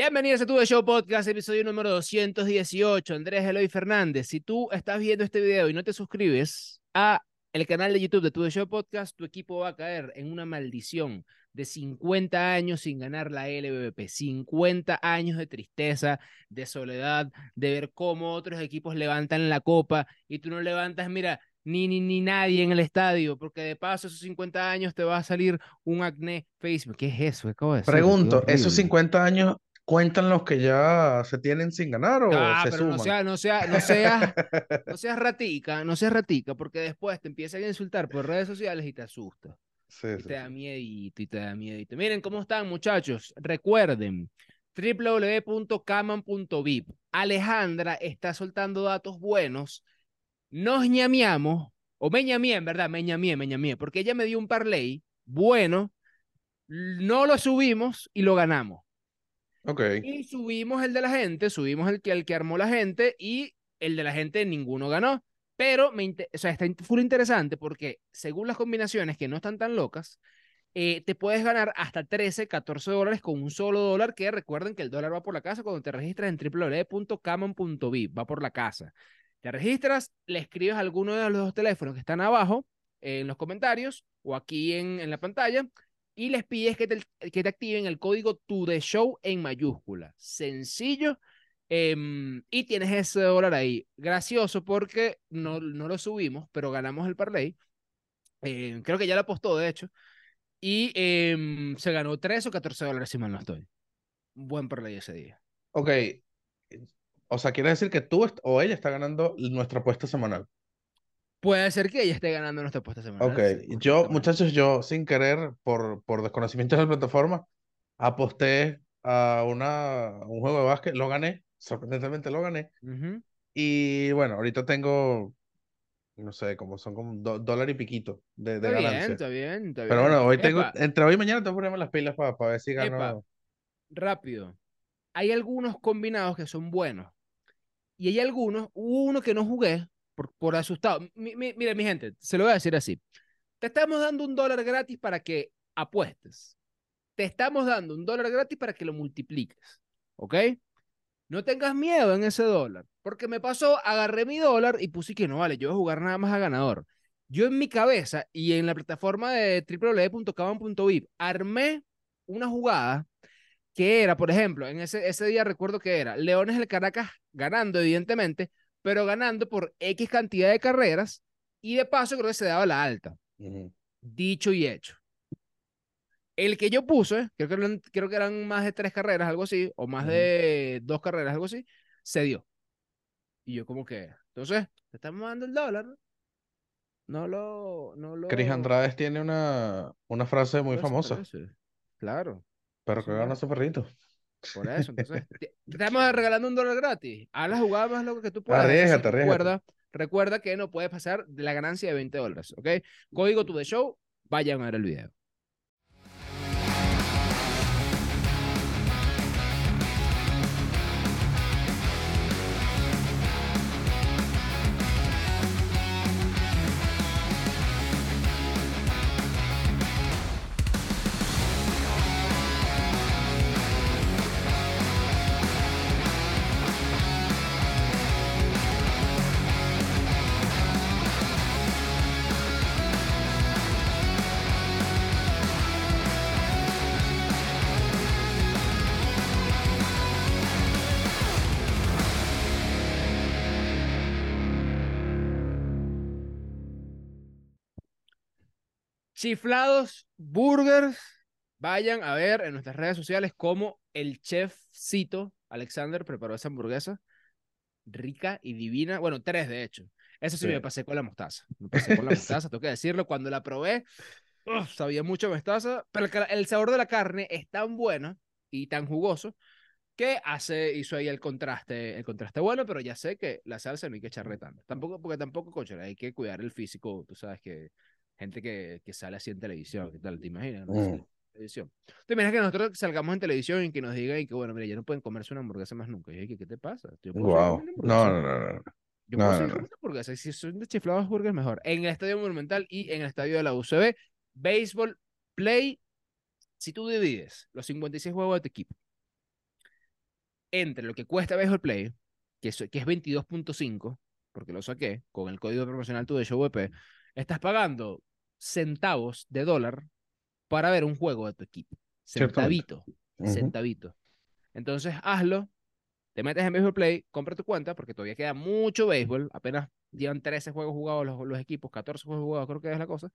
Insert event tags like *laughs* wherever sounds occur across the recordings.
Bienvenidos a Tu Show Podcast, episodio número 218. Andrés Eloy Fernández. Si tú estás viendo este video y no te suscribes a el canal de YouTube de Tu Show Podcast, tu equipo va a caer en una maldición de 50 años sin ganar la LVP, 50 años de tristeza, de soledad, de ver cómo otros equipos levantan la copa y tú no levantas, mira, ni, ni, ni nadie en el estadio, porque de paso esos 50 años te va a salir un acné Facebook. ¿Qué es eso? ¿Qué Pregunto, ¿esos 50 años cuentan los que ya se tienen sin ganar o Ah, se pero no suman? sea, no sea, no seas, *laughs* no seas ratica, no seas ratica, porque después te empiezan a insultar por redes sociales y te asusta. Sí, Y sí, te da miedito, y te da miedito. Miren cómo están, muchachos. Recuerden, www.caman.vip. Alejandra está soltando datos buenos. Nos ñameamos, o me en verdad, me ñamié, porque ella me dio un parlay bueno, no lo subimos y lo ganamos. Ok. Y subimos el de la gente, subimos el que, el que armó la gente y el de la gente ninguno ganó. Pero me o sea, está full interesante porque según las combinaciones que no están tan locas, eh, te puedes ganar hasta 13, 14 dólares con un solo dólar, que recuerden que el dólar va por la casa cuando te registras en www.caman.vip, va por la casa. Te registras, le escribes a alguno de los dos teléfonos que están abajo eh, en los comentarios o aquí en, en la pantalla y les pides que te, que te activen el código to the show en mayúscula. Sencillo. em, y tienes ese dólar ahí. Gracioso porque no, no lo subimos, pero ganamos el parlay. Eh, creo que ya lo apostó, de hecho. Y em, se ganó 3 o 14 dólares, si mal no estoy. Buen parlay ese día. Ok. O sea, quiere decir que tú o ella está ganando nuestra apuesta semanal. Puede ser que ella esté ganando nuestra apuesta semanal. Ok. sí, Yo, muchachos, yo sin querer, por, por desconocimiento de la plataforma, aposté a, una, a un juego de básquet, lo gané, sorprendentemente lo gané. Y bueno, ahorita tengo, no sé, como son como do- dólar y piquito de, de Está bien, ganancia. está bien, está Pero bien. bueno, hoy tengo, Epa, entre hoy y mañana tengo que ponerme las pilas para ver si epa, gano. rápido. Hay algunos combinados que son buenos. Y hay algunos, hubo uno que no jugué por, por asustado. Mi- mi- mira, mi gente, se lo voy a decir así. Te estamos dando un dólar gratis para que apuestes. Te estamos dando un dólar gratis para que lo multipliques. ¿Ok? No tengas miedo en ese dólar. Porque me pasó, agarré mi dólar y puse que no vale, yo voy a jugar nada más a ganador. Yo en mi cabeza y en la plataforma de www.caban.vip armé una jugada que era, por ejemplo, en ese, ese día recuerdo que era Leones del Caracas ganando, evidentemente, pero ganando por X cantidad de carreras y de paso creo que se daba la alta. Ujú. Dicho y hecho. El que yo puse, creo que eran, creo que eran más de tres carreras, algo así, o más Ujú. de dos carreras, algo así, se dio. Y yo como que, entonces, te estamos dando el dólar, ¿no? Lo, no lo... Cris Andrades tiene una, una frase muy famosa. Claro, pero que gana su perrito. Por eso, entonces, *laughs* te te estamos regalando un dólar gratis. Haz la jugada más loca que tú puedas. Arriesgate, recuerda, recuerda que no puedes pasar de la ganancia de 20 dólares, ¿ok? Código to the show, vayan a ver el video. Chiflados Burgers, vayan a ver en nuestras redes sociales cómo el chefcito Alexander preparó esa hamburguesa rica y divina. Bueno, tres de hecho. Eso sí, Sí. me pasé con la mostaza. Me pasé con la *laughs* mostaza, tengo que decirlo. Cuando la probé, sabía mucho mostaza, pero el, sabor de la carne es tan bueno y tan jugoso que hace, hizo ahí el contraste, el contraste bueno, pero ya sé que la salsa no hay que echarle tanto. Tampoco, porque tampoco, coche, hay que cuidar el físico, tú sabes que gente que, que sale así en televisión, ¿qué tal? ¿Te imaginas? no? Mm. televisión. ¿Te imaginas que nosotros salgamos en televisión y que nos digan y que, bueno, mira, ya no pueden comerse una hamburguesa más nunca? Y yo, ¿qué, qué te pasa? Yo Wow. No, hamburguesas. no, no, no. Yo No, puedo no, no. comiendo hamburguesas. Si son de chiflados burgers, mejor. En el Estadio Monumental y en el Estadio de la UCB, Béisbol Play, si tú divides los 56 juegos de tu equipo entre lo que cuesta Baseball Play, que es, que es 22.5, porque lo saqué con el código promocional tu de ShowVP, estás pagando centavos de dólar para ver un juego de tu equipo. Centavito. Centavito. Entonces, hazlo. Te metes en Baseball Play, compra tu cuenta, porque todavía queda mucho béisbol. Apenas llevan 13 juegos jugados los, los equipos, 14 juegos jugados, creo que es la cosa.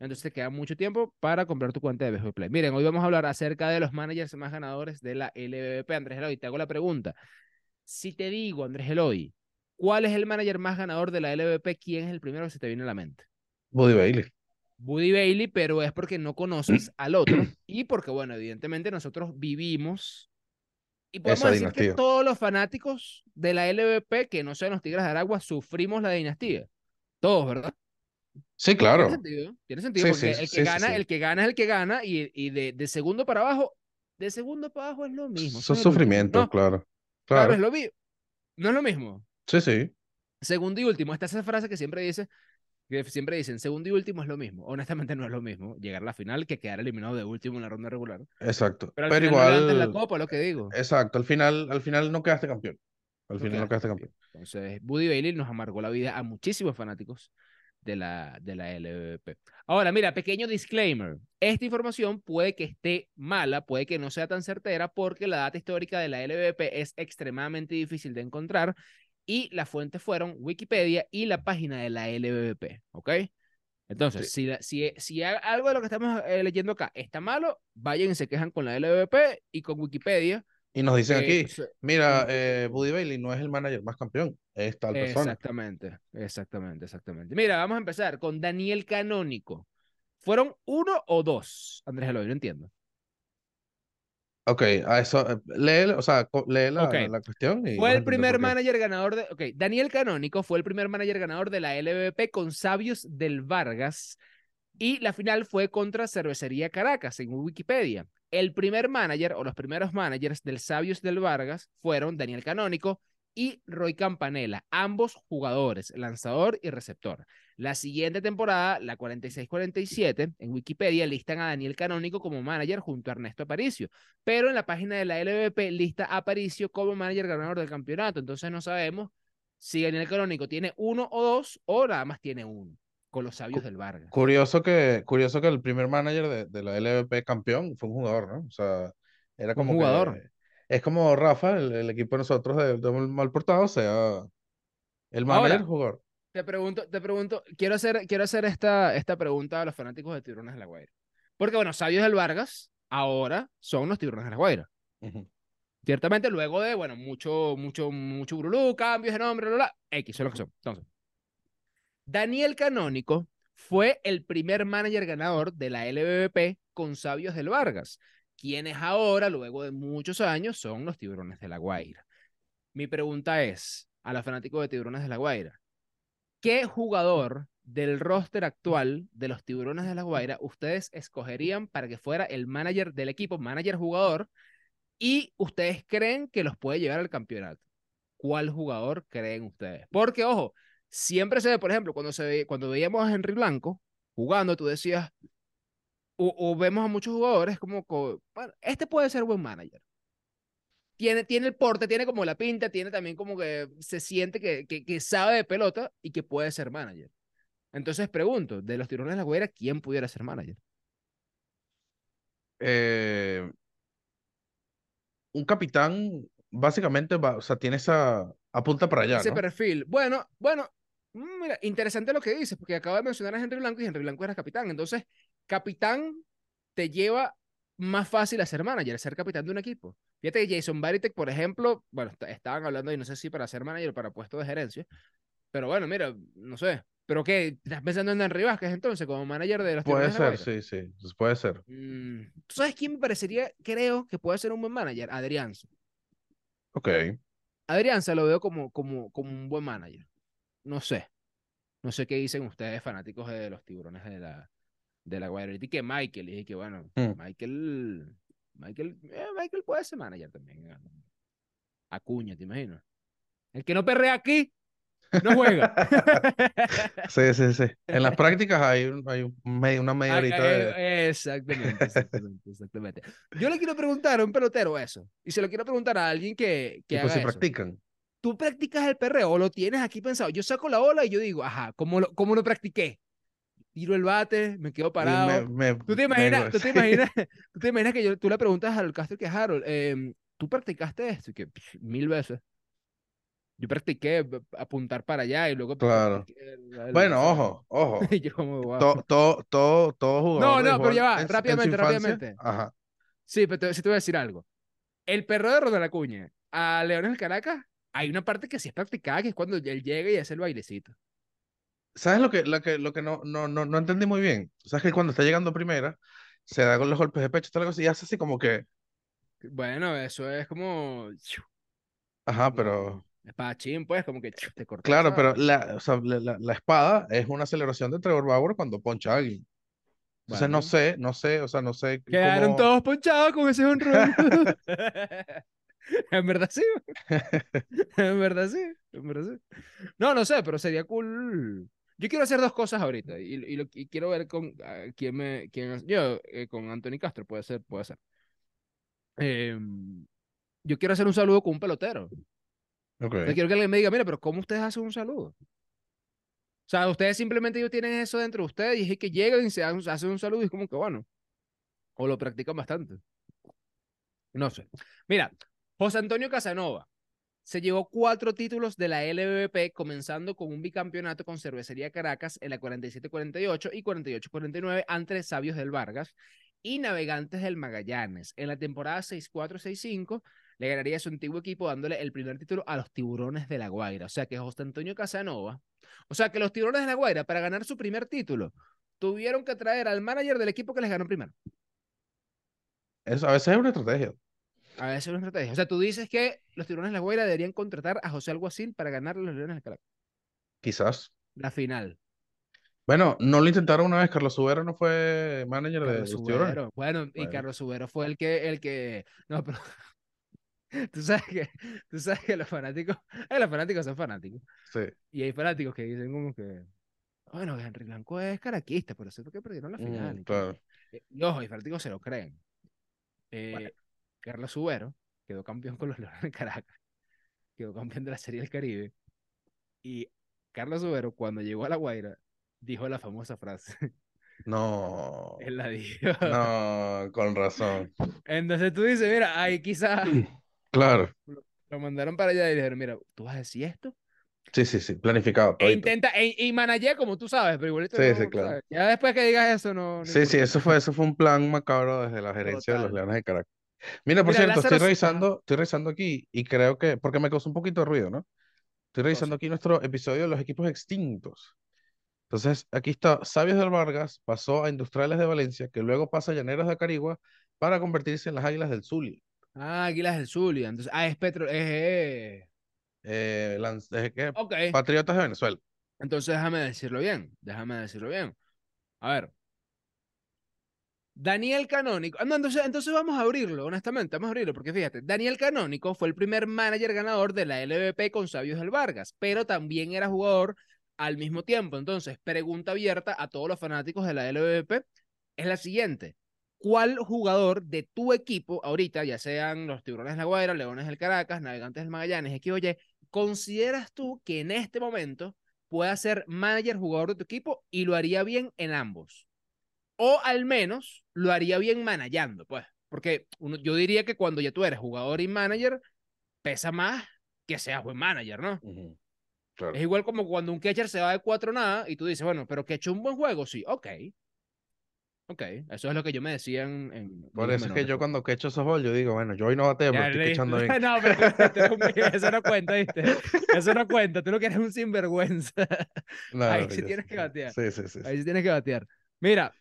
Entonces te queda mucho tiempo para comprar tu cuenta de Baseball Play. Miren, hoy vamos a hablar acerca de los managers más ganadores de la LBP. Andrés Eloy, te hago la pregunta. Si te digo, Andrés Eloy, ¿cuál es el manager más ganador de la LBP? ¿Quién es el primero que se te viene a la mente? Buddy Bailey. Buddy Bailey, pero es porque no conoces *clears throat* al otro y porque, bueno, evidentemente nosotros vivimos y podemos decir que todos los fanáticos de la LVP, que no sean los Tigres de Aragua, sufrimos la dinastía. Todos, ¿verdad? Sí, claro. Tiene sentido, tiene sentido porque el, que gana, el que gana es el que gana y, y de, de, segundo para abajo, de segundo para abajo es lo mismo. Eso es sufrimiento, claro. Claro, es lo mismo. No es lo mismo. Sí, sí. Segundo y último, esta es esa frase que siempre dice, siempre dicen, segundo y último es lo mismo. Honestamente no es lo mismo llegar a la final que quedar eliminado de último en la ronda regular. Exacto. Pero, igual... la copa, lo que digo. Exacto, al final, al final no quedaste campeón. Al final no quedaste campeón. Entonces, Buddy Bailey nos amargó la vida a muchísimos fanáticos de la, de la LVP. Ahora, mira, pequeño disclaimer. Esta información puede que esté mala, puede que no sea tan certera porque la data histórica de la LVP es extremadamente difícil de encontrar y las fuentes fueron Wikipedia y la página de la LBBP, ¿ok? Entonces, si, si, si algo de lo que estamos eh, leyendo acá está malo, vayan y se quejan con la LBBP y con Wikipedia. Y nos dicen aquí, mira, eh, Buddy Bailey no es el manager más campeón, es tal persona. Exactamente, exactamente, exactamente. Mira, vamos a empezar con Daniel Canónico. ¿Fueron uno o dos? Andrés Eloy, no entiendo. Ok, a eso, eh, lee, o sea, lee la, la cuestión. Y fue el primer manager ganador de. Ok, Daniel Canónico fue el primer manager ganador de la LVP con Sabios del Vargas. Y la final fue contra Cervecería Caracas, según Wikipedia. El primer manager o los primeros managers del Sabios del Vargas fueron Daniel Canónico, y Roy Campanella, ambos jugadores, lanzador y receptor. La siguiente temporada, la 46-47, en Wikipedia listan a Daniel Canónico como manager junto a Ernesto Aparicio, pero en la página de la LVP lista a Aparicio como manager ganador del campeonato, entonces no sabemos si Daniel Canónico tiene uno o dos o nada más tiene uno con los sabios del Vargas. Curioso que, curioso que el primer manager de, de la LVP campeón fue un jugador, ¿no? O sea, era como un jugador es como Rafa, el, equipo de nosotros de, de mal portado, sea el manager jugador. Te pregunto, te pregunto, quiero hacer, quiero hacer esta, esta pregunta a los fanáticos de Tiburones de la Guaira. Porque, bueno, Sabios del Vargas ahora son los Tiburones de la Guaira. Ciertamente, luego de, bueno, mucho, mucho, mucho brulú, cambios de nombre, bla, bla, X, son lo que son. Entonces, Daniel Canónico fue el primer manager ganador de la LBBP con Sabios del Vargas quienes ahora, luego de muchos años, son los tiburones de la Guaira. Mi pregunta es, a los fanáticos de tiburones de la Guaira, ¿qué jugador del roster actual de los tiburones de la Guaira ustedes escogerían para que fuera el manager del equipo, manager jugador, y ustedes creen que los puede llevar al campeonato? ¿Cuál jugador creen ustedes? Porque, ojo, siempre se ve, por ejemplo, cuando, se ve, cuando veíamos a Henry Blanco jugando, tú decías, o, vemos a muchos jugadores como, este puede ser buen manager. Tiene, tiene el porte, tiene como la pinta, tiene también como que se siente que, que, sabe de pelota y que puede ser manager. Entonces pregunto, de los tirones de la guerra, ¿quién pudiera ser manager? Eh, un capitán básicamente va, o sea, tiene esa apunta para allá. Ese perfil. Bueno, bueno, mm, mira, interesante lo que dices, porque acabo de mencionar a Henry Blanco y Henry Blanco era capitán. Entonces, capitán te lleva más fácil a ser manager, ser capitán de un equipo. Fíjate que Jason Baritek, por ejemplo, bueno, estaban hablando y no sé si para ser manager o para puesto de gerencia, pero bueno, mira, no sé. ¿Pero qué? ¿Estás pensando en Henry Vázquez entonces como manager de los Puede ser, sí, sí, pues puede ser. Mm, ¿Tú sabes quién me parecería, creo, que puede ser un buen manager? Adrián. Ok. Adrián se lo veo como, como, como un buen manager. No sé. No sé qué dicen ustedes, fanáticos de los tiburones de la, de la. Y que Michael, y dije que bueno, mm. Michael, Michael, eh, Michael puede ser manager también. Acuña, ¿te imaginas? El que no perrea aquí. No juega. *laughs* Sí, sí, sí. En las prácticas hay, un- hay un medio- una media horita de... Exactamente, exactamente, exactamente. Yo le quiero preguntar a un pelotero eso. Y se lo quiero preguntar a alguien que, que Tipo, haga si eso. practican. ¿Tú practicas el perreo o lo tienes aquí pensado? Yo saco la bola y yo digo, ajá, ¿cómo lo, cómo lo practiqué? Tiro el bate, me quedo parado. me- me- ¿Tú te me- imaginas, tú te *laughs* imaginas, tú te imaginas que yo, tú le preguntas al Castro que Harold, em, ¿tú practicaste esto? Y que "Pff, mil veces. Yo practiqué apuntar para allá y luego Claro. el- el- Bueno, ¿sabes? ojo, ojo. *laughs* Yo como, wow. Todo, todo, todo, todo jugador de no, pero ya va, en en rápidamente, infancia- rápidamente. Ajá. Sí, pero te, sí te voy a decir algo. El perro de Ronald Acuña a Leones del Caracas, hay una parte que sí es practicada, que es cuando él llega y hace el bailecito. ¿Sabes lo que, lo que, lo que no, no, no, no entendí muy bien? ¿Sabes que cuando está llegando primera, se da con los golpes de pecho, tal cosa, y hace así como que, Bueno, eso es como... ajá, pero, Espadachín, pues, como que te cortas. claro, pero la, o sea, la, la- espada es una celebración de Trevor Bauer cuando poncha a alguien. Entonces no Bueno. sé, no sé, o sea, no sé Quedaron cómo... todos ponchados con ese honrón. *laughs* en verdad sí. *laughs* en verdad sí. En verdad sí. No, no sé, pero sería cool. Yo quiero hacer dos cosas ahorita y, y lo- y quiero ver con quién me. Quién, yo, eh, con Anthony Castro, puede ser, puede ser. Em, yo quiero hacer un saludo con un pelotero. Ok. Yo quiero que alguien me diga, mira, pero ¿cómo ustedes hacen un saludo? O sea, ustedes simplemente ellos tienen eso dentro de ustedes y es que llegan y se hacen un saludo y es como que bueno. O lo practican bastante. No sé. Mira, José Antonio Casanova se llevó cuatro títulos de la LVP, comenzando con un bicampeonato con Cervecería Caracas en la 47-48 y 48-49 ante Sabios del Vargas y Navegantes del Magallanes. En la temporada 6-4-6-5 le ganaría su antiguo equipo dándole el primer título a los Tiburones de la Guaira. O sea que José Antonio Casanova, o sea que los Tiburones de la Guaira, para ganar su primer título, tuvieron que traer al manager del equipo que les ganó primero. Eso a veces es una estrategia. A veces es una estrategia. O sea, tú dices que los Tiburones de la Guaira deberían contratar a José Alguacil para ganar a los Leones del Caracas. Quizás. La final. Bueno, no lo intentaron una vez. Carlos Subero no fue manager de los tiburones. Subero. Bueno, y Bueno. Carlos Subero fue el que, el que. No, pero. *laughs* Tú sabes que, tú sabes que los fanáticos, eh, los fanáticos son fanáticos. Sí. Y hay fanáticos que dicen como que, bueno, que Henry Blanco es caraquista, pero eso fue que perdieron la Mm, final. que- claro. Eh, Y ojo, fanáticos se lo creen. Eh, Carlos Subero quedó campeón con los Leones de Caracas. Quedó campeón de la Serie del Caribe. Y Carlos Subero, cuando llegó a La Guaira, dijo la famosa frase. No. *laughs* Él la dijo. No, con razón. Entonces tú dices, mira, ahí quizás *clears throat* Claro. lo mandaron para allá y dijeron, mira, tú vas a decir esto. Sí, sí, sí. Planificado. E intenta, e, y manajea como tú sabes, pero igualito Sí, no, sí, claro. ¿sabes? Ya después que digas eso, no. no Sí, sí, eso fue, eso fue un plan macabro desde la gerencia de los. Leones de Caracas. Mira, por Mira, cierto, Lázaro- estoy revisando, estoy revisando aquí y creo que, porque me causó un poquito de ruido, ¿no? Estoy revisando aquí nuestro episodio de los equipos extintos. Entonces, aquí está, Sabios del Vargas pasó a Industriales de Valencia, que luego pasa a Llaneros de Carigua para convertirse en las Águilas del Zulia. Ah, Águilas del Zulia. Entonces, ah, es Petro. Es, eh, Eh, Lanz- eh, ¿qué? Ok. Patriotas de Venezuela. Entonces déjame decirlo bien, déjame decirlo bien. A ver. Daniel Canónico. Ah, entonces, entonces vamos a abrirlo, honestamente, vamos a abrirlo, porque fíjate, Daniel Canónico fue el primer manager ganador de la LVP con Sabios del Vargas, pero también era jugador al mismo tiempo. Entonces, pregunta abierta a todos los fanáticos de la LVP es la siguiente. ¿Cuál jugador de tu equipo, ahorita, ya sean los Tiburones de la Guaira, Leones del Caracas, Navegantes del Magallanes, X o Y, consideras tú que en este momento pueda ser manager, jugador de tu equipo y lo haría bien en ambos? O al menos lo haría bien manejando, pues. Porque uno, yo diría que cuando ya tú eres jugador y manager, pesa más que seas buen manager, ¿no? Ujú, Claro. Es igual como cuando un catcher se va de cuatro nada y tú dices, bueno, pero que echó un buen juego, sí, ok. Ok, eso es lo que yo me decía en. en Por eso es que yo pues. cuando quecho softball, yo digo, bueno, yo hoy no bateo, pero estoy listo. quechando bien. *laughs* No, pero un- eso no cuenta, ¿viste? *laughs* Eso no cuenta. Tú lo que eres un sinvergüenza. No, *laughs* Ahí no, sí tienes sé. que batear. Sí, sí, sí. sí. Ahí sí tienes que batear. Mira,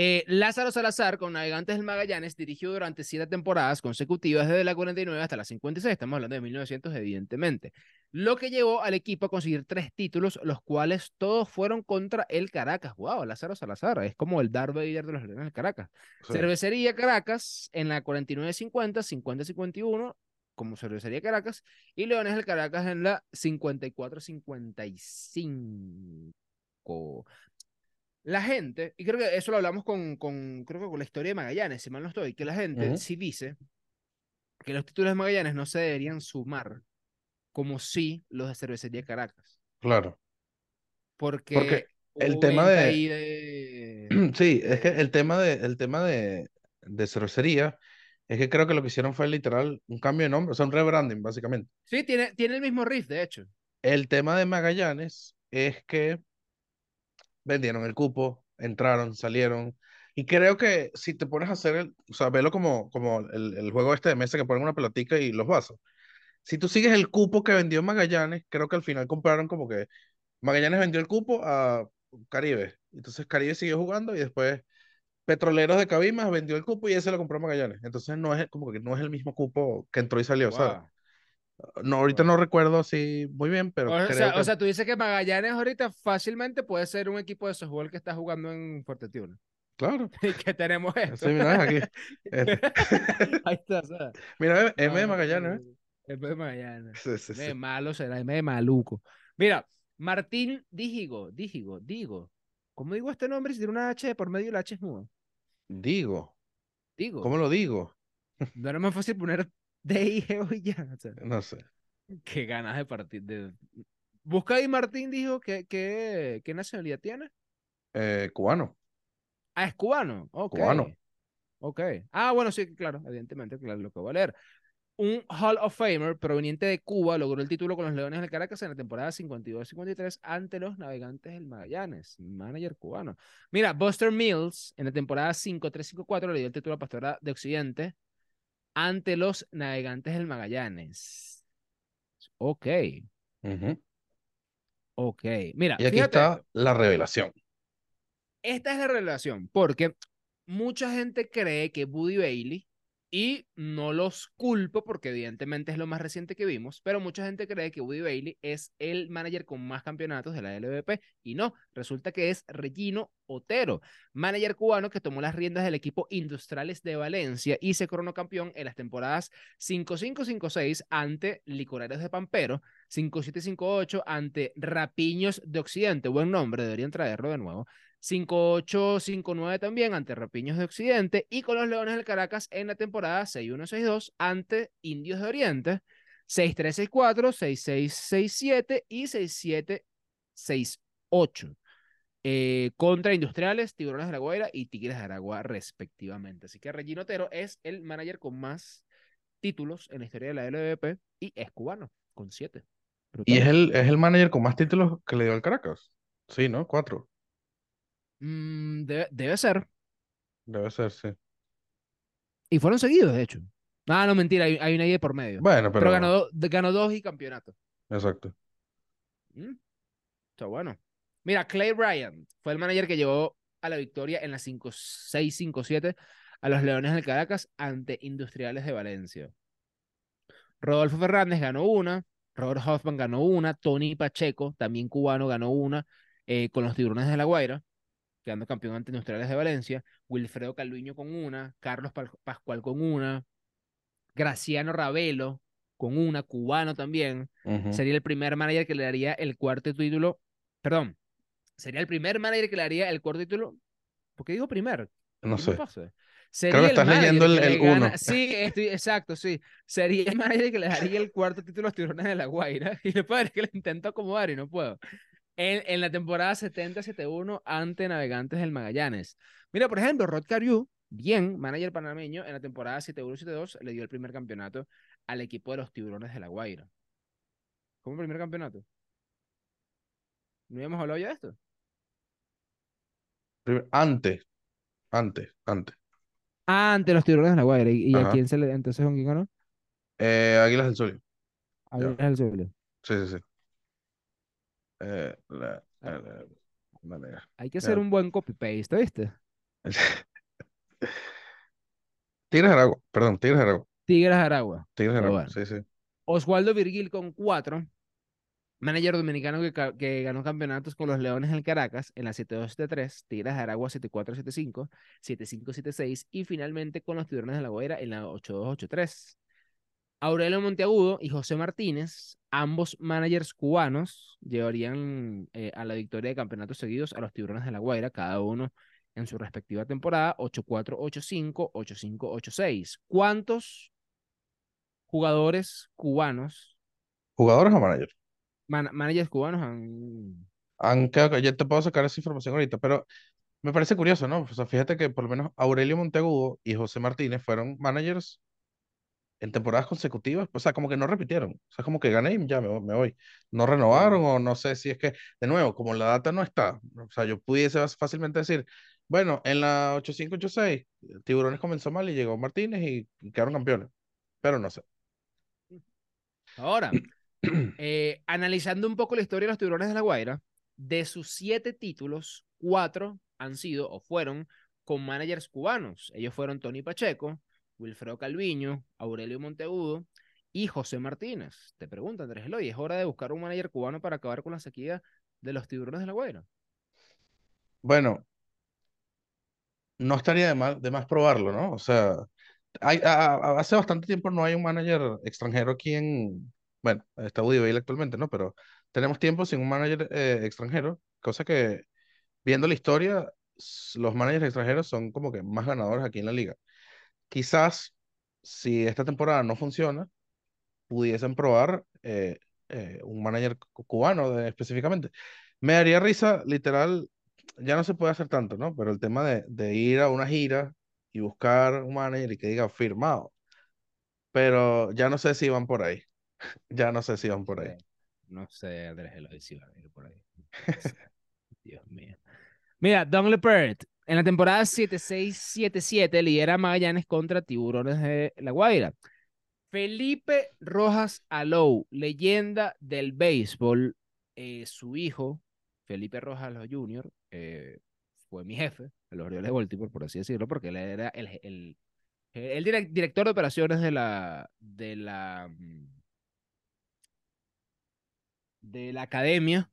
eh, Lázaro Salazar con Navegantes del Magallanes dirigió durante siete temporadas consecutivas desde la 49 hasta la 56. Estamos hablando de 1900, evidentemente. Lo que llevó al equipo a conseguir tres títulos, los cuales todos fueron contra el Caracas. Wow, Lázaro Salazar es como el Darth Vader de los Leones del Caracas. Sí. Cervecería Caracas en la 49-50, 50-51, como Cervecería Caracas y Leones del Caracas en la 54-55. La gente, y creo que eso lo hablamos con, con, creo que con la historia de Magallanes, si mal no estoy, que la gente Ujú. sí dice que los títulos de Magallanes no se deberían sumar como sí los de Cervecería Caracas. Claro. Porque, Porque el tema *clears throat* de-. Sí, es que el tema de, el tema de, de cervecería es que creo que lo que hicieron fue literal un cambio de nombre, o sea, un rebranding, básicamente. Sí, tiene, tiene el mismo riff, de hecho. El tema de Magallanes es que vendieron el cupo, entraron, salieron. Y creo que si te pones a hacer el, o sea, velo como, como el, el juego este de mesa que ponen una pelotica y los vasos. Si tú sigues el cupo que vendió Magallanes, creo que al final compraron como que Magallanes vendió el cupo a Caribe. Entonces Caribe siguió jugando y después Petroleros de Cabimas vendió el cupo y ese lo compró Magallanes. Entonces no es como que no es el mismo cupo que entró y salió, ¿sabes? No, ahorita no recuerdo así muy bien, pero O creo sea, que o sea, tú dices que Magallanes ahorita fácilmente puede ser un equipo de softball que está jugando en Fuerte claro. *laughs* Y que tenemos esto. Sí, mira, aquí. *laughs* Este, *laughs* Ahí está, ¿sabes? mira, M de No, Magallanes, ¿eh? M de Magallanes. Sí, sí, M sí. de malo será, M de maluco. Mira, Martín Dígigo, Dígigo, Digo. ¿Cómo digo este nombre si tiene una H por medio y la H es muda? Digo, Digo. ¿cómo lo digo? No era más fácil poner D, I, G o y ya. O sea, No sé. qué ganas de partir. De... Busca ahí Martín dijo que, que, ¿qué nacionalidad tiene? Eh, cubano, Ah, es cubano. Ok. Cubano. Ok. Ah, bueno, sí, claro, evidentemente, claro, lo que voy a leer. Un Hall of Famer proveniente de Cuba logró el título con los Leones del Caracas en la temporada 52-53 ante los Navegantes del Magallanes, manager cubano. Mira, Buster Mills en la temporada 5-3-5-4 le dio el título a Pastora de Occidente ante los Navegantes del Magallanes. Ok, ok. Mira, Y aquí fíjate está la revelación. Esta es la relación, porque mucha gente cree que Buddy Bailey, y no los culpo porque evidentemente es lo más reciente que vimos, pero mucha gente cree que Buddy Bailey es el manager con más campeonatos de la LVP, y no, resulta que es Regino Otero, manager cubano que tomó las riendas del equipo Industriales de Valencia y se coronó campeón en las temporadas 5-5-5-6 ante Licoreros de Pampero, 5-7-5-8 ante Rapiños de Occidente, buen nombre, deberían traerlo de nuevo. 5-8-5-9 también ante Rapiños de Occidente y con los Leones del Caracas en la temporada 6-1-6-2 ante Indios de Oriente, 6-3-6-4, 6-6-6-7 y 6-7-6-8 eh, contra Industriales, Tiburones de la Guaira y Tigres de Aragua respectivamente. Así que Regino Otero es el manager con más títulos en la historia de la LVP y es cubano, con 7. Y es el, es el manager con más títulos que le dio al Caracas. Sí, ¿no? Cuatro. Mm, debe, debe ser. Debe ser, sí. Y fueron seguidos, de hecho. Ah, no, mentira, hay, hay una I por medio. Bueno, pero. Pero ganó, do- ganó dos y campeonato. Exacto. Mm, Está bueno. Mira, Clay Bryant fue el manager que llevó a la victoria en la 5-6-5-7 a los Leones del Caracas ante Industriales de Valencia. Rodolfo Fernández ganó una, Robert Hoffman ganó una, Tony Pacheco, también cubano, ganó una eh, con los Tiburones de la Guaira, quedando campeón ante Industriales de Valencia, Wilfredo Calviño con una, Carlos Pa- Pascual con una, Graciano Ravelo con una, cubano también, sería el primer manager que le daría el cuarto título, perdón, sería el primer manager que le daría el cuarto título, ¿por qué digo primer? No ¿Qué me sé. pasa? Creo Sería que el estás leyendo el, el gana- uno. Sí, estoy, exacto, sí. Sería el manager que le daría el cuarto título a los tiburones de la Guaira. *laughs* Y lo peor es que le intento acomodar y no puedo. En, en la temporada 70-71 ante Navegantes del Magallanes. Mira, por ejemplo, Rod Cariú, bien, manager panameño, en la temporada 71-72 le dio el primer campeonato al equipo de los tiburones de la Guaira. ¿Cómo primer campeonato? ¿No habíamos hablado ya de esto? Antes. Antes. Antes. Ah, ante los tiburones de la Guaira. ¿Y, y a quién se le, entonces con quién ganó? Eh, Águilas del Zulia. A Ya. el Zulia. Sí, sí, sí. Eh, la- Ah. la- la- manera. Hay que Ya. hacer un buen copy-paste, ¿viste? *laughs* Tigres Aragua. Perdón, Tigres Aragua. Tigres Aragua. Tigres Aragua. bueno. Sí, sí. Oswaldo Virgil con cuatro. Manager dominicano que, ganó campeonatos con los Leones del Caracas en la 7-2-7-3, Tigres de Aragua 7-4-7-5, 7-5-7-6 y finalmente con los Tiburones de la Guaira en la 8-2-8-3. Aurelio Monteagudo y José Martínez, ambos managers cubanos, llevarían eh, a la victoria de campeonatos seguidos a los Tiburones de la Guaira, cada uno en su respectiva temporada, 8-4, 8-5, 8-5, 8-6. ¿Cuántos jugadores cubanos, ¿Jugadores o managers? man- managers cubanos han... Aunque ya te puedo sacar esa información ahorita, pero me parece curioso, ¿no? O sea, fíjate que por lo menos Aurelio Monteagudo y José Martínez fueron managers en temporadas consecutivas, o sea, como que no repitieron, o sea, como que gané y ya me, voy- me voy. No renovaron o no sé si es que, de nuevo, como la data no está, o sea, yo pudiese fácilmente decir, bueno, en la 8586, Tiburones comenzó mal y llegó Martínez y, y quedaron campeones, pero no sé. Ahora, *clears throat* eh, analizando un poco la historia de los Tiburones de la Guaira, de sus siete títulos, cuatro han sido o fueron con managers cubanos. Ellos fueron Tony Pacheco, Wilfredo Calviño, Aurelio Monteagudo y José Martínez. Te pregunto, Andrés Eloy, ¿es hora de buscar un manager cubano para acabar con la sequía de los Tiburones de la Guaira? Bueno, no estaría de más, de más probarlo, ¿no? O sea, hace bastante tiempo no hay un manager extranjero aquí en, bueno, está Woody actualmente, ¿no? Pero tenemos tiempo sin un manager eh, extranjero, cosa que viendo la historia, los managers extranjeros son como que más ganadores aquí en la liga. Quizás si esta temporada no funciona, pudiesen probar eh, eh, un manager cu- cubano de- específicamente. Me daría risa, literal, ya no se puede hacer tanto, ¿no? Pero el tema de, de ir a una gira y buscar un manager y que diga firmado, pero ya no sé si van por ahí, *laughs* ya no sé si van por ahí. No sé, Andrés si va a ir por ahí. *laughs* Dios mío. Mira, Don Lepert, en la temporada 76-77 lidera Magallanes contra Tiburones de La Guaira. Felipe Rojas Alou, leyenda del béisbol, eh, su hijo, Felipe Rojas Alou Jr., eh, fue mi jefe en los Orioles de Baltimore, por así decirlo, porque él era el, el, el direc- director de operaciones de la, de la, mm, de la academia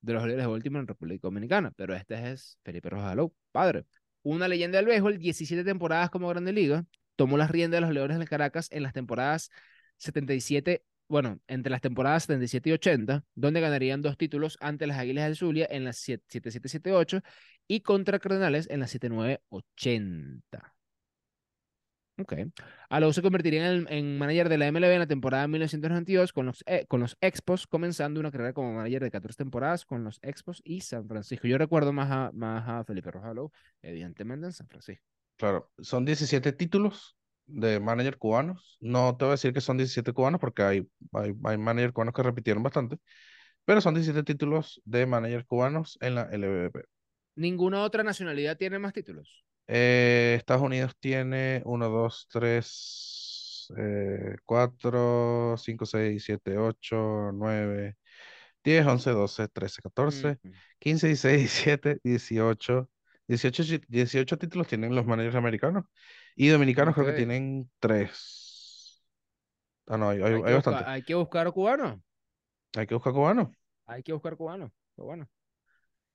de los Orioles de Baltimore en República Dominicana, pero este es Felipe Rojas Alou, padre. Una leyenda del béisbol, 17 temporadas como Grande Liga, tomó las riendas de los Leones del Caracas en las temporadas 77, bueno, entre las temporadas 77 y 80, donde ganarían dos títulos ante las Águilas del Zulia en las 77-78 y contra Cardenales en las 79-80. Ok. Alou se convertiría en, el- en manager de la MLB en la temporada 1992 con los, eh, con los Expos, comenzando una carrera como manager de 14 temporadas con los Expos y San Francisco. Yo recuerdo más a, más a Felipe Rojas Alou, evidentemente en San Francisco. Claro, son 17 títulos de manager cubanos. No te voy a decir que son 17 cubanos porque hay, hay, hay managers cubanos que repitieron bastante, pero son 17 títulos de manager cubanos en la LVP. Ninguna otra nacionalidad tiene más títulos. Eh, Estados Unidos tiene 1, 2, 3, 4, 5, 6, 7, 8, 9, 10, 11, 12, 13, 14, Mm. 15, 16, 17, 18. 18, chi- 18 títulos tienen los managers americanos y dominicanos creo que tienen 3. Ah, no, hay, hay, Hay hay bastante. hay que buscar cubanos. Hay que buscar cubanos. Hay que buscar cubanos. Qué bueno.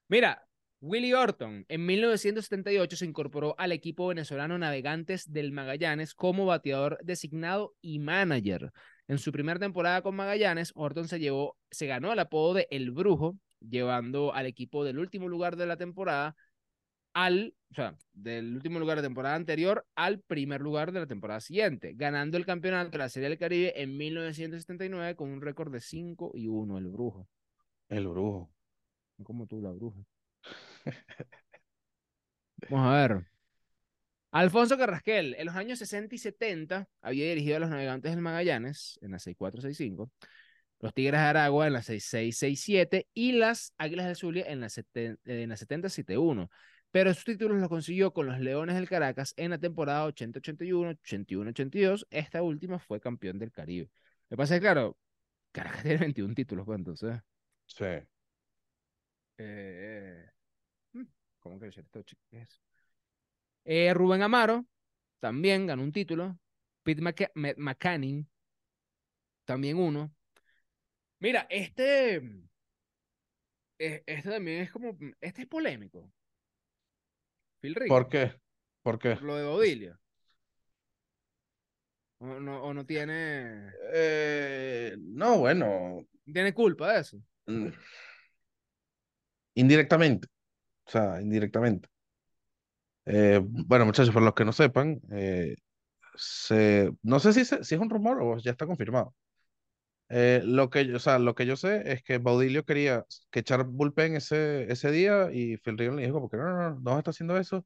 Mira, Willie Orton en 1978 se incorporó al equipo venezolano Navegantes del Magallanes como bateador designado y manager. En su primera temporada con Magallanes, Orton se llevó, se ganó el apodo de El Brujo, llevando al equipo del último lugar de la temporada al, o sea, del último lugar de la temporada anterior al primer lugar de la temporada siguiente, ganando el campeonato de la Serie del Caribe en 1979 con un récord de 5 y 1, El Brujo. El brujo. Como tú, la bruja. Vamos a ver. Alfonso Carrasquel, en los años 60 y 70 había dirigido a los navegantes del Magallanes en la 6465, los Tigres de Aragua en la 6667 y las Águilas del Zulia en la, seten- en la 7071. Pero sus títulos los consiguió con los Leones del Caracas en la temporada 80-81, 81-82. Esta última fue campeón del Caribe. Lo que pasa es que, claro, Caracas *laughs* tiene 21 títulos, pues entonces. Sí. Eh, mm, ¿Cómo que. Eh, Rubén Amaro también ganó un título. Pete Ma- McCanning también uno. Mira, este, eh, este también es como, este es polémico. Phil Rickey, ¿Por qué? ¿Por qué? lo de Baudilio. O no, o no tiene, Eh, no, bueno, tiene culpa de eso. mm, indirectamente, sea, indirectamente. Eh, bueno, muchachos, para los que no sepan, eh, se, no sé si, se- si es un rumor o ya está confirmado. Eh, lo que, yo- o sea, lo que yo sé es que Baudilio quería que echar bullpen ese, ese día y Phil le dijo como que no, no, no, no está haciendo eso.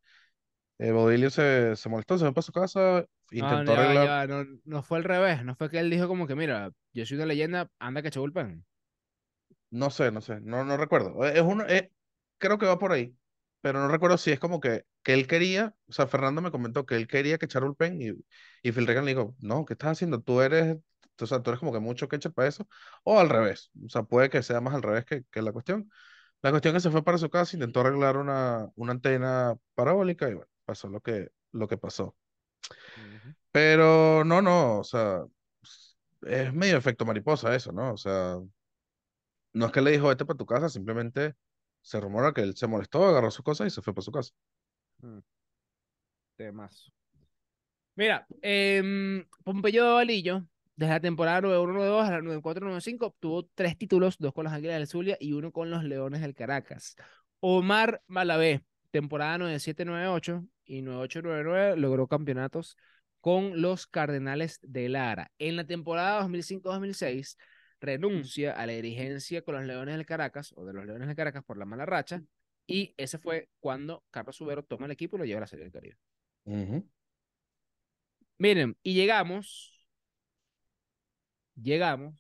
Eh, Baudilio se, se molestó, se fue para su casa, No, no, intentó ya ya arreglar, va, no, no fue al revés, no fue que él dijo como que, mira, yo soy una leyenda, anda que eche bullpen. no sé, no sé, no, no recuerdo. Eh, Es uno, eh, creo que va por ahí, pero no recuerdo si es como que, que él quería, o sea, Fernando me comentó que él quería que bullpen y, y Phil Regan le dijo, no, ¿qué estás haciendo? Tú eres, o sea, tú eres como que mucho catcher para eso, o al revés, o sea, puede que sea más al revés que, que la cuestión. La cuestión es que se fue para su casa, intentó arreglar una, una antena parabólica y bueno, pasó lo que, lo que pasó. Ujú. Pero no, no, o sea, es medio efecto mariposa eso, ¿no? O sea, no es que le dijo vete para tu casa, simplemente se rumora que él se molestó, agarró sus cosas y se fue para su casa. Mm, Temazo. Mira, em, Pompeyo Valillo, desde la temporada 91-92 a la 94-95, obtuvo tres títulos, dos con las Águilas del Zulia y uno con los Leones del Caracas. Omar Malavé, temporada 97-98 y 98-99, logró campeonatos con los Cardenales de Lara. En la temporada 2005-2006, renuncia a la dirigencia con los Leones del Caracas, o de los Leones del Caracas por la mala racha, y ese fue cuando Carlos Subero toma el equipo y lo lleva a la Serie del Caribe. Miren, y llegamos, llegamos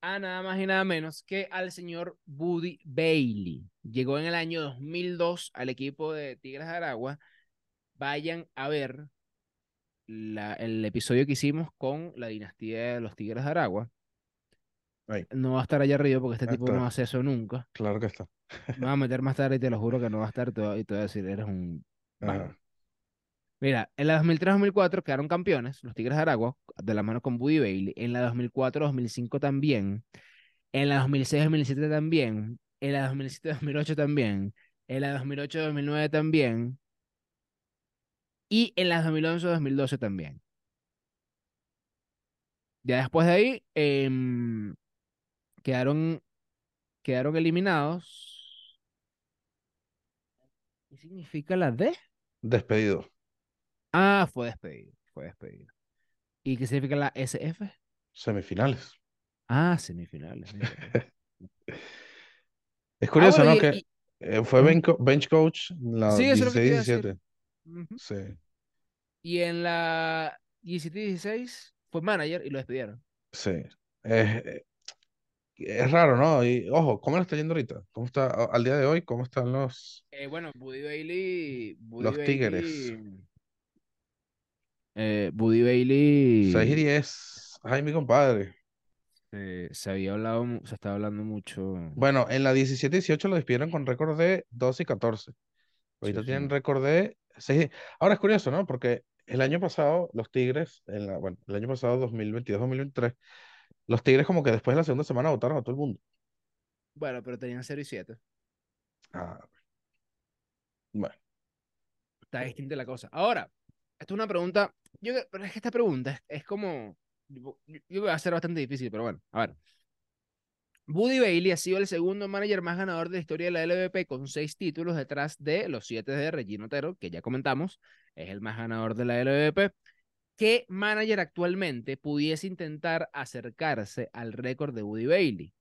a nada más y nada menos que al señor Buddy Bailey. Llegó en el año 2002 al equipo de Tigres de Aragua. Vayan a ver la- el episodio que hicimos con la dinastía de los Tigres de Aragua. Ahí, No va a estar allá arriba porque este tipo está. no hace eso nunca. claro que está. Me va a meter más tarde y te lo juro que no va a estar y te voy a decir, eres un. Ajá. Mira, en la 2003-2004 quedaron campeones los Tigres de Aragua, de la mano con Buddy Bailey. En la 2004-2005 también. En la 2006-2007 también. En la 2007-2008 también. En la 2008-2009 también. Y en la 2011-2012 también. Ya después de ahí, em, quedaron, quedaron eliminados. ¿Qué significa la D? Despedido. Ah, fue despedido. Fue despedido. ¿Y qué significa la SF? Semifinales. Ah, semifinales. *laughs* Es Ah, curioso, bueno, ¿no? y- Que y- eh, fue bench, co- bench coach la Sí, eso es lo que te iba a decir. 16-17. Ujú. Sí, Y en la 17-16 fue manager y lo despidieron. sí. Es, eh, es raro, ¿no? Y ojo, ¿cómo le está yendo ahorita? ¿Cómo está al día de hoy? ¿Cómo están los, Eh, bueno, Buddy Bailey. Buddy los Bailey. Tigres? eh, Buddy 6 y Bailey. 10. Ay, mi compadre. eh, se había hablado, se estaba hablando mucho. Bueno, en la 17-18 lo despidieron con récord de 12 y 14. Ahorita Sí, tienen sí. récord de 6. Ahora es curioso, ¿no? Porque el año pasado, los Tigres, en la, bueno, el año pasado, 2022-2023, los Tigres como que después de la segunda semana votaron a todo el mundo. Bueno, pero tenían 0 y 7. Ah, bueno. Está distinta la cosa. Ahora, esto es una pregunta. Yo, pero es que esta pregunta es, es como. Yo, yo va a ser bastante difícil, pero bueno, a ver. Buddy Bailey ha sido el segundo manager más ganador de la historia de la LVP con seis títulos detrás de los siete de Regino Otero, que ya comentamos, es el más ganador de la LVP. ¿Qué manager actualmente pudiese intentar acercarse al récord de Buddy Bailey?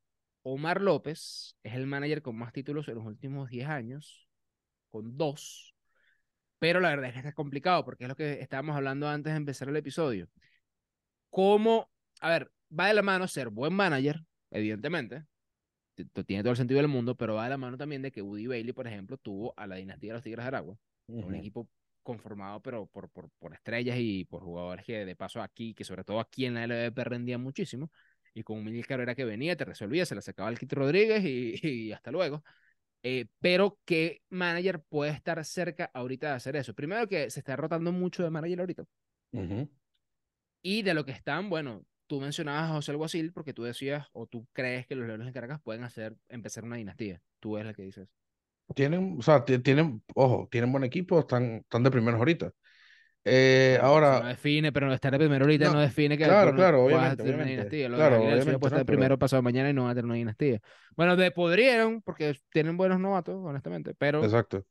Omar López es el manager con más títulos en los últimos 10 años, con dos. Pero la verdad es que está complicado porque es lo que estábamos hablando antes de empezar el episodio. ¿Cómo? A ver, va de la mano ser buen manager, evidentemente. Tiene todo el sentido del mundo, pero va de la mano también de que Woody Bailey, por ejemplo, tuvo a la dinastía de los Tigres de Aragua, un Ujú. equipo conformado pero por, por, por estrellas y por jugadores que de paso aquí, que sobre todo aquí en la LVP rendían muchísimo, y con un Miguel Cabrera que venía, te resolvía, se le sacaba el Kit Rodríguez y, *laughs* y hasta luego. Eh, pero ¿qué manager puede estar cerca ahorita de hacer eso? Primero que se está rotando mucho de manager ahorita. Ujú. Y de lo que están, bueno, tú mencionabas a José Alguacil porque tú decías o tú crees que los Leones de Caracas pueden hacer, empezar una dinastía. Tú eres el que dices. Tienen, o sea, ti- tienen, ojo, tienen buen equipo, están, están de primeros ahorita. Eh, eso no ahora, define, pero estar de primero ahorita no, no, define que claro, claro, obviamente, tener una dinastía. Los Claro, obviamente pueden no, estar pero primero pasado mañana y no van a tener una dinastía. Bueno, de podrían, porque tienen buenos novatos, honestamente, pero exacto.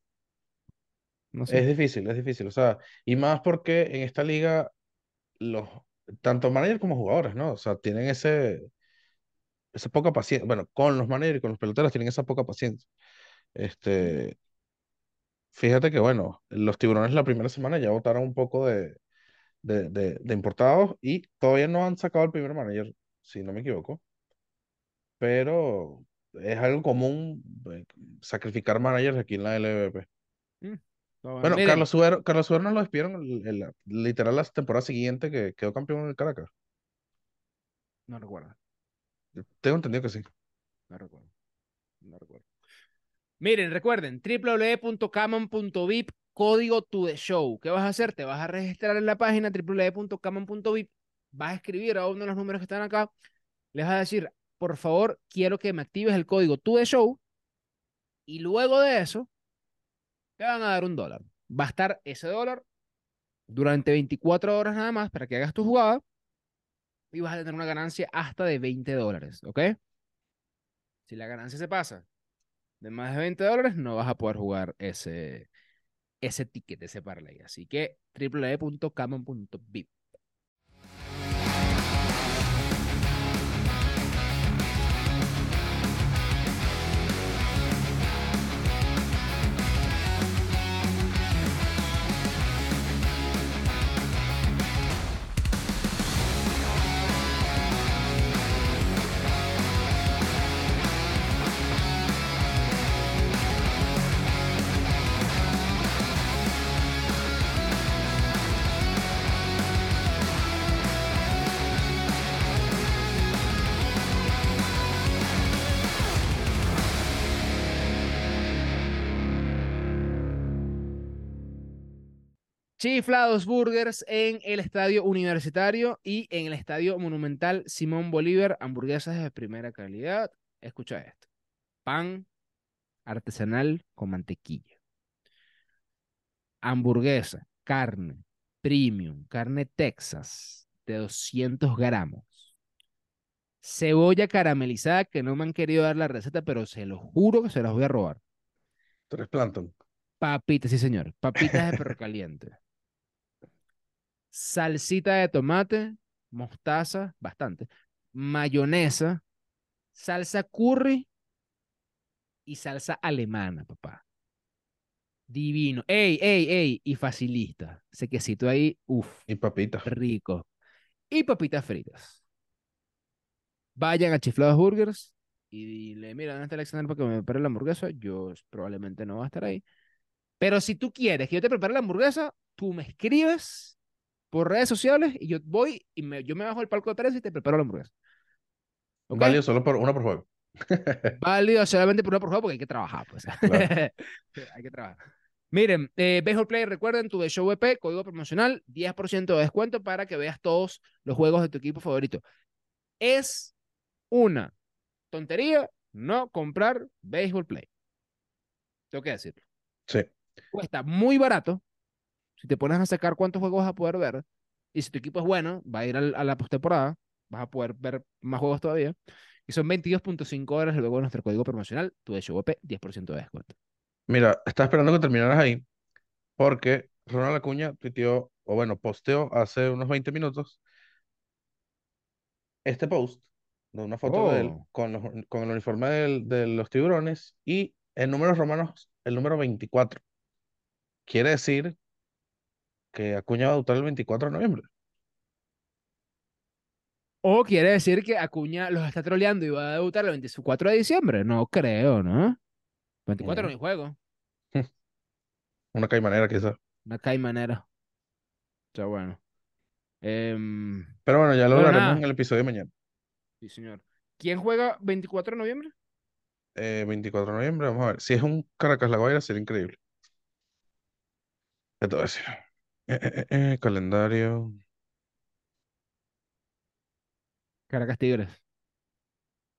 no Es sé. difícil, es difícil. O sea, y más porque en esta liga, los, tanto managers como jugadores, ¿no? O sea, tienen ese, esa poca paciencia. Bueno, con los managers y con los peloteros tienen esa poca paciencia. Este, fíjate que, bueno, los tiburones la primera semana ya votaron un poco de, de, de, de importados y todavía no han sacado el primer manager, si no me equivoco. Pero es algo común eh, sacrificar managers aquí en la LVP. Bueno. Miren, Carlos Suero, Carlos Suero no lo despidieron el- el- literal la temporada siguiente que quedó campeón en el Caracas. no recuerdo, Tengo entendido que sí. no recuerdo, no recuerdo. Miren, recuerden, www.caman.vip, código to the show. ¿Qué vas a hacer? Te vas a registrar en la página www.caman.vip, vas a escribir a uno de los números que están acá, les vas a decir, por favor, quiero que me actives el código to the show, y luego de eso, te van a dar un dólar. Va a estar ese dólar durante 24 horas nada más para que hagas tu jugada, y vas a tener una ganancia hasta de 20 dólares, ¿ok? Si la ganancia se pasa de más de 20 dólares, no vas a poder jugar ese, ese ticket, ese parlay. Así que www.caman.vip. Chiflados Burgers en el Estadio Universitario y en el Estadio Monumental Simón Bolívar, hamburguesas de primera calidad. Escucha esto. Pan artesanal con mantequilla. Hamburguesa, carne, premium, carne Texas de 200 gramos. Cebolla caramelizada que no me han querido dar la receta, pero se lo juro que se las voy a robar. Tres Planton. Papitas, sí señor. Papitas de perro caliente. Salsita de tomate, mostaza, bastante. Mayonesa, salsa curry y salsa alemana, papá. Divino. Ey, ey, ey. Y facilista. Ese quesito ahí, uff, Y papitas. rico. Y papitas fritas. Vayan a Chiflados Burgers y dile, mira, ¿dónde está Alexander para que me prepare la hamburguesa? Yo probablemente no va a estar ahí. Pero si tú quieres que yo te prepare la hamburguesa, tú me escribes por redes sociales y yo voy y me, yo me bajo el palco de prensa y te preparo la hamburguesa. ¿Ok? Válido solo por una por juego. *laughs* Válido solamente por una por juego porque hay que trabajar, pues. Claro. *laughs* hay que trabajar. Miren, eh, Baseball Play, recuerden tu Show EP, código promocional, 10% de descuento para que veas todos los juegos de tu equipo favorito. Es una tontería no comprar Baseball Play. Tengo que decirlo. Sí. Cuesta muy barato. Si te pones a sacar cuántos juegos vas a poder ver, y si tu equipo es bueno, va a ir al- a la postemporada, vas a poder ver más juegos todavía. Y son 22.5 horas luego de nuestro código promocional, tu de Show EP, 10% de descuento. Mira, estaba esperando que terminaras ahí porque Ronald Acuña tuiteó, o bueno, posteó hace unos 20 minutos este post de una foto de él Oh. con, los- con el uniforme del- de los tiburones y en números romanos el número 24. Quiere decir que Acuña va a debutar el 24 de noviembre. O quiere decir que Acuña los está troleando y va a debutar el 24 de diciembre. No creo, ¿no? 24 no Mm. hay juego. *laughs* Una caimanera quizás. Una caimanera. Está bueno. Em, Pero bueno, ya lo hablaremos nada. en el episodio de mañana. sí, señor. ¿Quién juega 24 de noviembre? Eh, 24 de noviembre, vamos a ver. Si es un Caracas La Guaira, sería increíble. ¿Qué te voy a decir? Eh, eh, eh, eh, calendario. Caracas Tigres.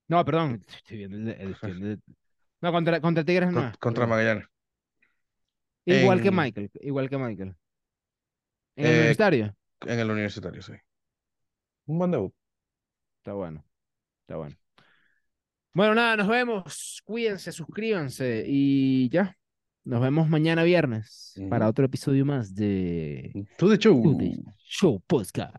No, perdón. Estoy viendo el, de- el- *laughs* estoy viendo el- No, contra, contra Tigres no. Con- es, contra perdón. Magallanes. Igual que en- Michael. Igual que Michael. En el Eh, universitario. En el universitario, sí. Un buen debut. Está bueno. Está bueno. Bueno, nada, nos vemos. Cuídense, suscríbanse y ya. Nos vemos mañana viernes para otro episodio más de To the show. Show Podcast.